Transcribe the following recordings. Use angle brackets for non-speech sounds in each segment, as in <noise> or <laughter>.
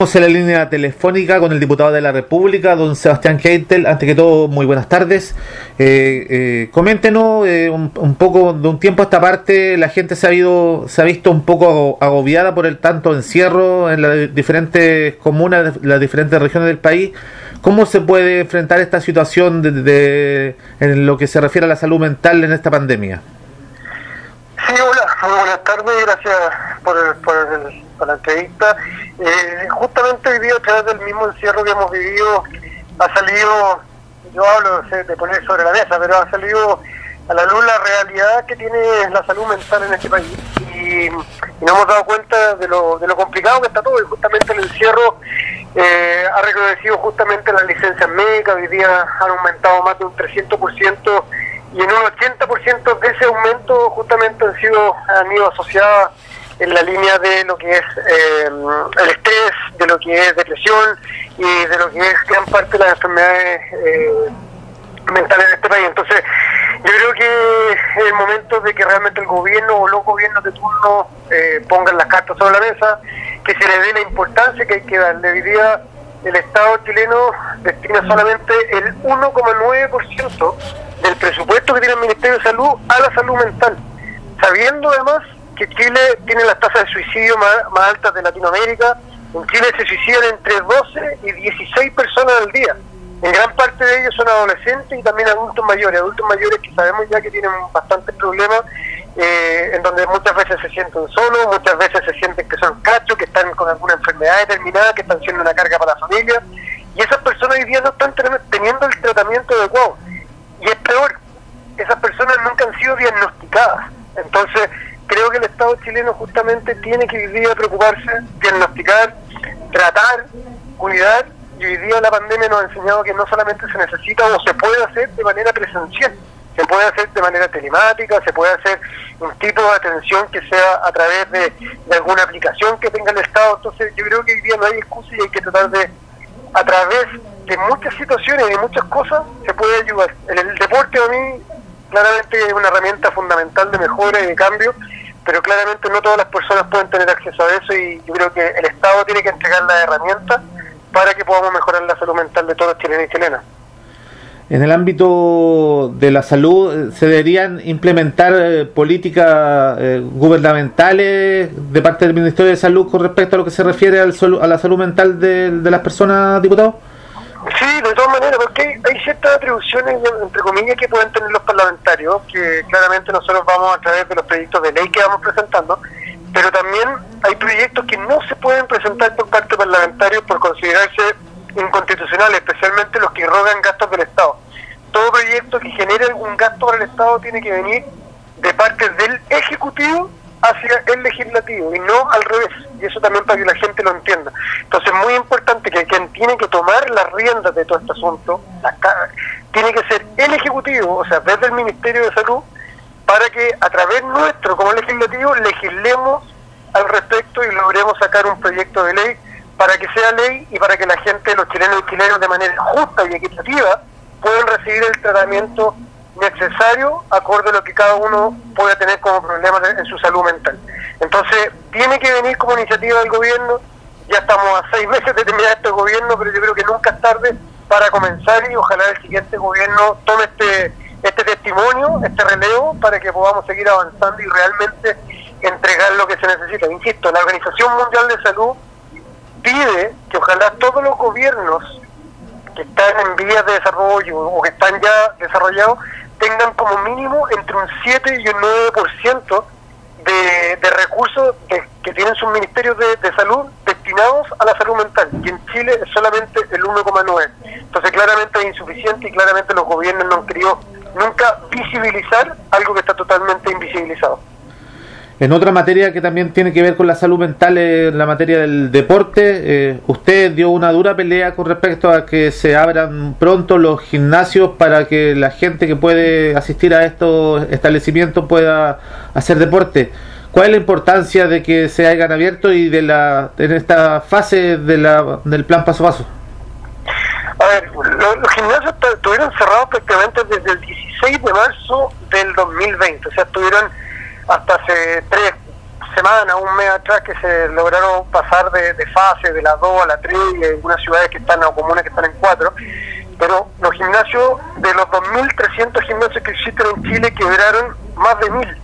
En la línea telefónica con el diputado de la República, don Sebastián Keitel. Ante que todo, muy buenas tardes. Eh, eh, coméntenos eh, un, poco, de un tiempo a esta parte, la gente se ha, se ha visto un poco agobiada por el tanto encierro en las diferentes comunas, las diferentes regiones del país. ¿Cómo se puede enfrentar esta situación de, en lo que se refiere a la salud mental en esta pandemia? Muy buenas tardes, gracias por, por, la entrevista. Eh, justamente hoy día, a través del mismo encierro que hemos vivido, ha salido, yo hablo de poner sobre la mesa, pero ha salido a la luz la realidad que tiene la salud mental en este país. Y, nos hemos dado cuenta de lo, de lo complicado que está todo, y justamente el encierro eh, ha reconocido justamente las licencias médicas, hoy día han aumentado más de un 300% y en un 80% de ese aumento justamente han sido han asociadas en la línea de lo que es eh, el estrés, de lo que es depresión y de lo que es gran parte de las enfermedades eh, mentales en este país. Entonces, yo creo que el momento de que realmente el gobierno o los gobiernos de turno eh, pongan las cartas sobre la mesa, que se le dé la importancia que hay que darle. Hoy día el Estado chileno destina solamente el 1,9% del presupuesto que tiene el Ministerio de Salud a la salud mental, sabiendo además que Chile tiene las tasas de suicidio más, altas de Latinoamérica, en Chile se suicidan entre 12 y 16 personas al día. En gran parte de ellos son adolescentes y también adultos mayores, adultos mayores que sabemos ya que tienen bastantes problemas, eh, en donde muchas veces se sienten solos, muchas veces se sienten que son cachos, que están con alguna enfermedad determinada, que están siendo una carga para la familia, y esas personas hoy día no están teniendo el tratamiento adecuado. Peor, esas personas nunca han sido diagnosticadas. Entonces, creo que el Estado chileno justamente tiene que hoy día preocuparse, diagnosticar, tratar, cuidar, y hoy día la pandemia nos ha enseñado que no solamente se necesita o se puede hacer de manera presencial, se puede hacer de manera telemática, se puede hacer un tipo de atención que sea a través de, de alguna aplicación que tenga el Estado. Entonces, yo creo que hoy día no hay excusa y hay que tratar de, a través de muchas situaciones y de muchas cosas se puede ayudar. El deporte a mí claramente es una herramienta fundamental de mejora y de cambio, pero claramente no todas las personas pueden tener acceso a eso y yo creo que el Estado tiene que entregar las herramientas para que podamos mejorar la salud mental de todos los chilenos y chilenas. En el ámbito de la salud, ¿se deberían implementar eh, políticas eh, gubernamentales de parte del Ministerio de Salud con respecto a lo que se refiere al a la salud mental de, las personas, diputados? Sí, de todas maneras, porque hay, ciertas atribuciones, entre comillas, que pueden tener los parlamentarios, que claramente nosotros vamos a través de los proyectos de ley que vamos presentando, pero también hay proyectos que no se pueden presentar por parte de parlamentarios por considerarse inconstitucionales, especialmente los que rogan gastos del Estado. Todo proyecto que genere algún gasto para el Estado tiene que venir de parte del Ejecutivo hacia el legislativo y no al revés. Y eso también para que la gente lo entienda. Entonces es muy importante que quien tiene que tomar las riendas de todo este asunto tiene que ser el Ejecutivo, o sea, desde el Ministerio de Salud, para que a través nuestro como legislativo legislemos al respecto y logremos sacar un proyecto de ley para que sea ley y para que la gente, los chilenos y chilenos de manera justa y equitativa puedan recibir el tratamiento necesario acorde a lo que cada uno pueda tener como problemas en su salud mental. Entonces, tiene que venir como iniciativa del gobierno, ya estamos a seis <laughs> meses de terminar este gobierno, pero yo creo que nunca es tarde para comenzar y ojalá el siguiente gobierno tome este, este testimonio, este relevo, para que podamos seguir avanzando y realmente entregar lo que se necesita. Insisto, la Organización Mundial de Salud pide que ojalá todos los gobiernos que están en vías de desarrollo o que están ya desarrollados tengan como mínimo entre un 7 y un 9% de, de recursos que tienen sus ministerios de, de, salud destinados a la salud mental, y en Chile es solamente el 1,9. Entonces claramente es insuficiente y claramente los gobiernos no han querido nunca visibilizar algo que está totalmente invisibilizado. En otra materia que también tiene que ver con la salud mental, en la materia del deporte, eh, usted dio una dura pelea con respecto a que se abran pronto los gimnasios para que la gente que puede asistir a estos establecimientos pueda hacer deporte. ¿Cuál es la importancia de que se hayan abierto y de la en esta fase de la, del plan paso a paso? A ver, los, gimnasios estuvieron cerrados prácticamente desde el 16 de marzo del 2020, o sea, estuvieron hasta hace tres semana, un mes atrás, que se lograron pasar de, fase de la 2 a la 3 y algunas ciudades que están, o comunas que están en 4. Pero los gimnasios, de los 2.300 gimnasios que existen en Chile, quebraron más de 1.000.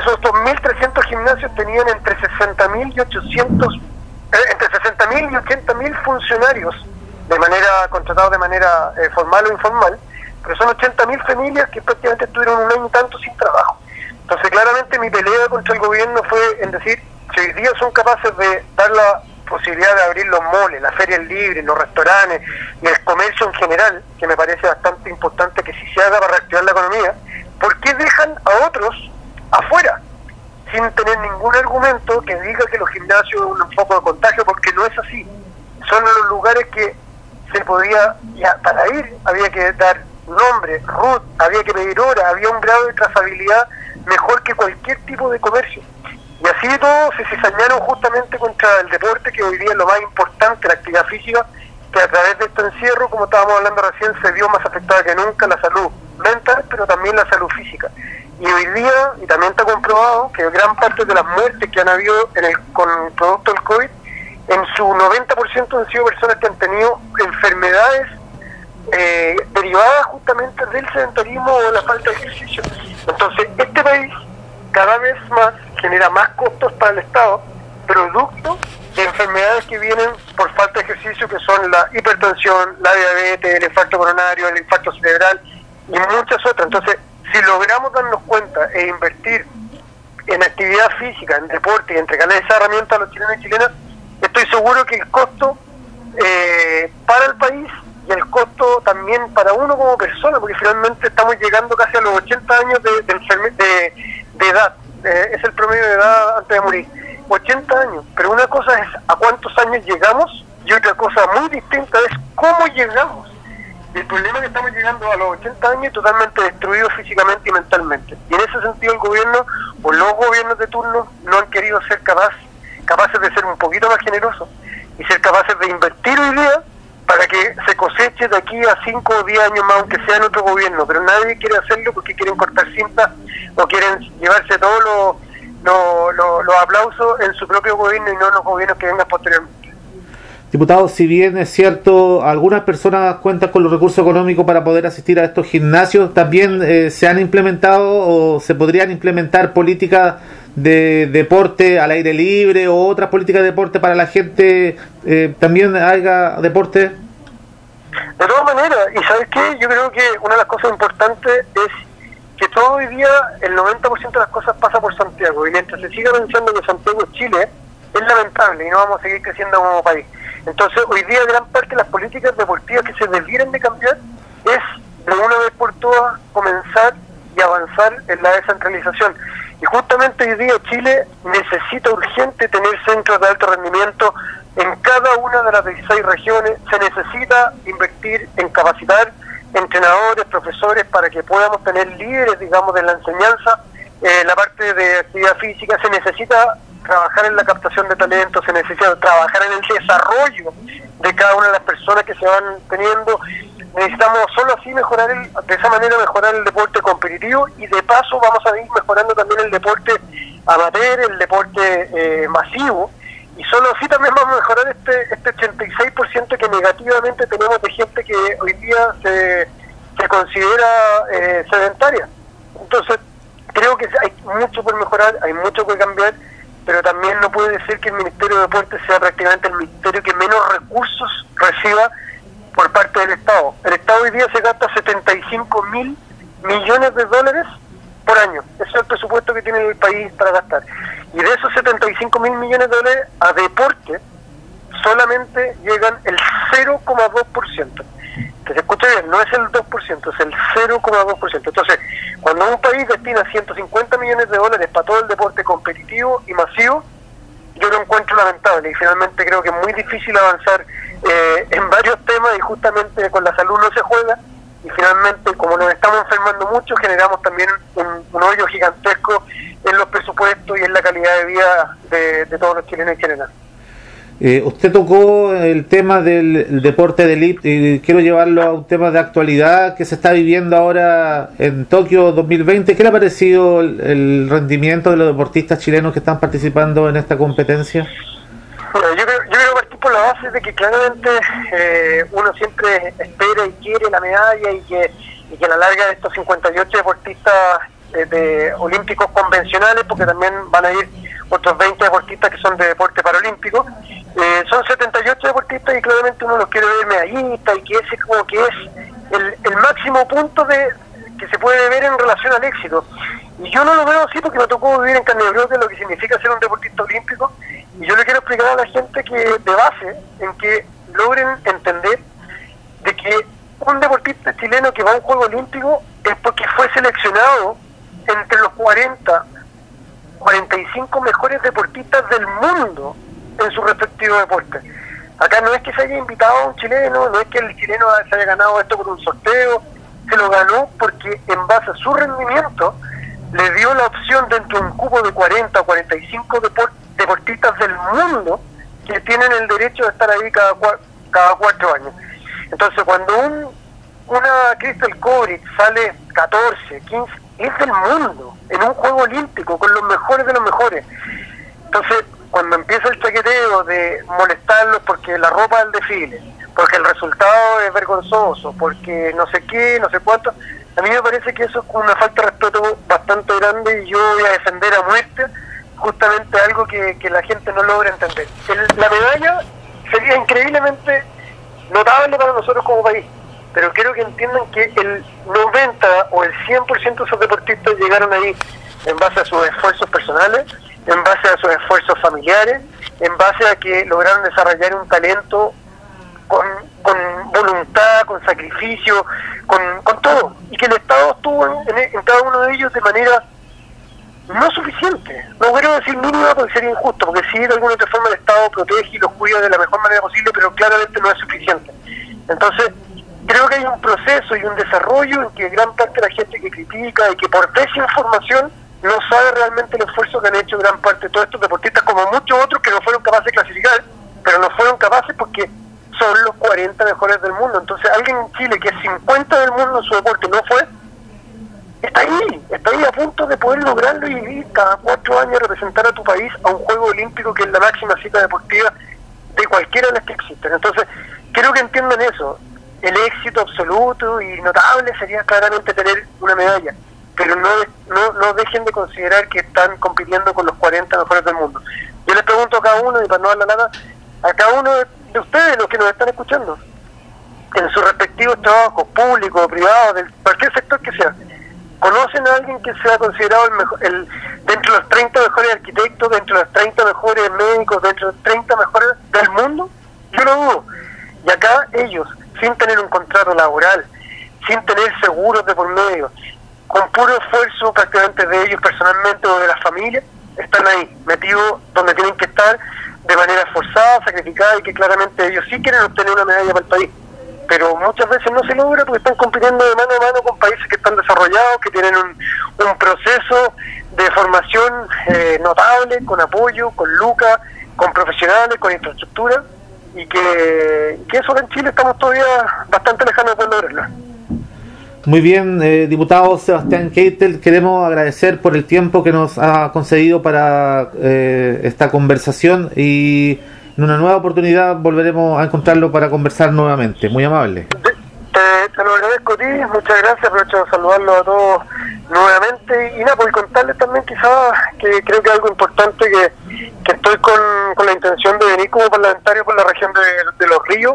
Esos 2.300 gimnasios tenían entre 60.000 y 800, eh, entre 60.000 y 80.000 funcionarios de manera contratados de manera eh, formal o informal, pero son 80.000 familias que prácticamente estuvieron un año y tanto sin trabajo. Entonces, claramente mi pelea contra el gobierno fue en decir, si hoy día son capaces de dar la posibilidad de abrir los moles, las ferias libres, los restaurantes y el comercio en general, que me parece bastante importante que si se haga para reactivar la economía, ¿por qué dejan a otros afuera? Sin tener ningún argumento que diga que los gimnasios son un foco de contagio, porque no es así. Son los lugares que se podía, ya para ir había que dar nombre, root, había que pedir hora, había un grado de trazabilidad mejor que cualquier tipo de comercio. Y así de todo se cizañaron justamente contra el deporte, que hoy día es lo más importante, la actividad física, que a través de este encierro, como estábamos hablando recién, se vio más afectada que nunca la salud mental, pero también la salud física. Y hoy día, y también está comprobado, que gran parte de las muertes que han habido en el, con el producto del COVID, en su 90% han sido personas que han tenido enfermedades eh, derivadas justamente del sedentarismo o la falta de ejercicio. Entonces, este país cada vez más genera más costos para el Estado, producto de enfermedades que vienen por falta de ejercicio, que son la hipertensión, la diabetes, el infarto coronario, el infarto cerebral y muchas otras. Entonces, si logramos darnos cuenta e invertir en actividad física, en deporte y entregarle esa herramienta a los chilenos y chilenas, estoy seguro que el costo eh, para el país y el costo también para uno como persona, porque finalmente estamos llegando casi a los 80 años de, de, edad, eh, es el promedio de edad antes de morir, 80 años, pero una cosa es a cuántos años llegamos y otra cosa muy distinta es cómo llegamos. El problema es que estamos llegando a los 80 años totalmente destruidos físicamente y mentalmente. Y en ese sentido el gobierno, o los gobiernos de turno, no han querido ser capaces, capaces de ser un poquito más generosos y ser capaces de invertir hoy día para que se coseche de aquí a 5 o 10 años más, aunque sea en otro gobierno, pero nadie quiere hacerlo porque quieren cortar cinta o quieren llevarse todos los aplausos en su propio gobierno y no en los gobiernos que vengan posteriormente. Diputado, si bien es cierto, algunas personas cuentan con los recursos económicos para poder asistir a estos gimnasios, también eh, se han implementado o se podrían implementar políticas de deporte al aire libre o otras políticas de deporte para la gente eh, también haga deporte? De todas maneras, y sabes qué, yo creo que una de las cosas importantes es que todo hoy día el 90% de las cosas pasa por Santiago y mientras se siga pensando que Santiago es Chile, es lamentable y no vamos a seguir creciendo como país. Entonces, hoy día gran parte de las políticas deportivas que se debieren de cambiar es de una vez por todas comenzar y avanzar en la descentralización. Y justamente hoy día Chile necesita urgente tener centros de alto rendimiento en cada una de las 16 regiones. Se necesita invertir en capacitar entrenadores, profesores, para que podamos tener líderes, digamos, de la enseñanza. Eh, la parte de actividad física se necesita trabajar en la captación de talentos, se necesita trabajar en el desarrollo de cada una de las personas que se van teniendo necesitamos solo así mejorar el, de esa manera mejorar el deporte competitivo y de paso vamos a ir mejorando también el deporte amateur, el deporte eh, masivo y solo así también vamos a mejorar este este 86% que negativamente tenemos de gente que hoy día se, se considera eh, sedentaria. Entonces, creo que hay mucho por mejorar, hay mucho por cambiar, pero también no puede ser que el Ministerio de Deportes sea prácticamente el ministerio que menos recursos reciba por parte del Estado. El Estado hoy día se gasta 75 mil millones de dólares por año. Ese es el presupuesto que tiene el país para gastar. Y de esos 75 mil millones de dólares a deporte solamente llegan el 0,2%. Que se escuche bien, no es el 2%, es el 0,2%. Entonces, cuando un país destina 150 millones de dólares para todo el deporte competitivo y masivo, yo lo encuentro lamentable y finalmente creo que es muy difícil avanzar eh, en varios temas y justamente con la salud no se juega y finalmente como nos estamos enfermando mucho generamos también un, hoyo gigantesco en los presupuestos y en la calidad de vida de, todos los chilenos en general. Eh, usted tocó el tema del deporte de elite y quiero llevarlo a un tema de actualidad que se está viviendo ahora en Tokio 2020. ¿Qué le ha parecido el, rendimiento de los deportistas chilenos que están participando en esta competencia? Bueno, yo creo, por la base de que claramente eh, uno siempre espera y quiere la medalla y que, y que a la larga de estos 58 deportistas eh, de olímpicos convencionales, porque también van a ir otros 20 deportistas que son de deporte paralímpico. Eh, son 78 deportistas y claramente uno los quiere ver medallistas y que ese como que es el, el máximo punto de que se puede ver en relación al éxito. Y yo no lo veo así porque me tocó vivir en carne de lo que significa ser un deportista olímpico y yo le quiero explicar a la gente que de base en que logren entender de que un deportista chileno que va a un juego olímpico es porque fue seleccionado entre los 40 45 mejores deportistas del mundo en su respectivo deporte. Acá no es que se haya invitado a un chileno, no es que el chileno se haya ganado esto por un sorteo, se lo ganó porque en base a su rendimiento le dio la opción dentro de un cupo de 40 o 45 deportistas del mundo que tienen el derecho de estar ahí cada, cada cuatro años. Entonces cuando un, una Crystal Kovic sale 14, 15, es del mundo, en un juego olímpico, con los mejores de los mejores. Entonces, cuando empieza el chaqueteo de molestarlos porque la ropa del desfile, porque el resultado es vergonzoso, porque no sé qué, no sé cuánto, a mí me parece que eso es una falta de respeto bastante grande y yo voy a defender a muerte justamente algo que, la gente no logra entender. la medalla sería increíblemente notable para nosotros como país pero quiero que entiendan que el 90 o el 100% de esos deportistas llegaron ahí en base a sus esfuerzos personales, en base a sus esfuerzos familiares, en base a que lograron desarrollar un talento con, con sacrificio, con, todo, y que el Estado estuvo en, cada uno de ellos de manera no suficiente. No quiero decir mínima porque sería injusto, porque si de alguna otra forma el Estado protege y los cuida de la mejor manera posible, pero claramente no es suficiente. Entonces, creo que hay un proceso y un desarrollo en que gran parte de la gente que critica y que por desinformación no sabe realmente el esfuerzo que han hecho gran parte de todos estos deportistas, como muchos otros que no fueron capaces de clasificar, pero no fueron capaces porque los 40 mejores del mundo. Entonces, alguien en Chile que es 50 del mundo en su deporte no fue, está ahí, está ahí a punto de poder lograrlo y ir cada cuatro años representar a tu país a un juego olímpico que es la máxima cita deportiva de cualquiera de las que existen. Entonces, creo que entiendan eso el éxito absoluto y notable sería claramente tener una medalla, pero no, no, no dejen de considerar que están compitiendo con los 40 mejores del mundo. Yo les pregunto a cada uno, y para no hablar nada, a cada uno de ustedes, los que nos están escuchando, en sus respectivos trabajos, públicos, privados, de cualquier sector que sea, ¿conocen a alguien que sea considerado el mejor, el, dentro de los 30 mejores arquitectos, dentro de los 30 mejores médicos, dentro de los 30 mejores del mundo? Yo lo dudo. Y acá ellos, sin tener un contrato laboral, sin tener seguros de por medio, con puro esfuerzo prácticamente de ellos personalmente o de la familia, están ahí, metidos donde tienen que estar de manera forzada, sacrificada y que claramente ellos sí quieren obtener una medalla para el país. Pero muchas veces no se logra porque están compitiendo de mano a mano con países que están desarrollados, que tienen un, proceso de formación eh, notable, con apoyo, con lucas, con profesionales, con infraestructura y que, eso en Chile estamos todavía bastante lejanos de lograrlo. Muy bien, eh, diputado Sebastián Keitel, queremos agradecer por el tiempo que nos ha concedido para eh, esta conversación y en una nueva oportunidad volveremos a encontrarlo para conversar nuevamente. Muy amable. Te, lo agradezco a ti, muchas gracias, aprovecho de saludarlo a todos nuevamente y nada, por contarles también quizás que creo que algo importante que, que estoy con, con la intención de venir como parlamentario por la región de, los ríos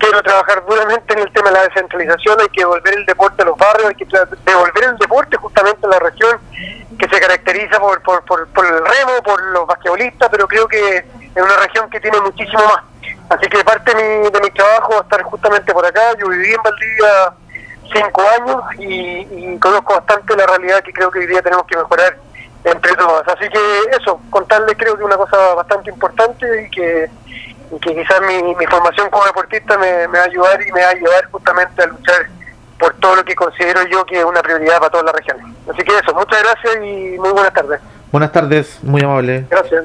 quiero trabajar duramente en el tema de la descentralización, hay que devolver el deporte a los barrios, hay que devolver el deporte justamente a la región que se caracteriza por, por, por, el remo, por los basquetbolistas, pero creo que es una región que tiene muchísimo más. Así que parte de mi, de mi trabajo va a estar justamente por acá. Yo viví en Valdivia cinco años y, conozco bastante la realidad que creo que hoy día tenemos que mejorar entre todas. Así que eso, contarles creo que una cosa bastante importante y que, que quizás mi, mi formación como deportista me, me va a ayudar y me va a ayudar justamente a luchar por todo lo que considero yo que es una prioridad para todas las regiones. Así que eso, muchas gracias y muy buenas tardes. Buenas tardes, muy amable. Gracias.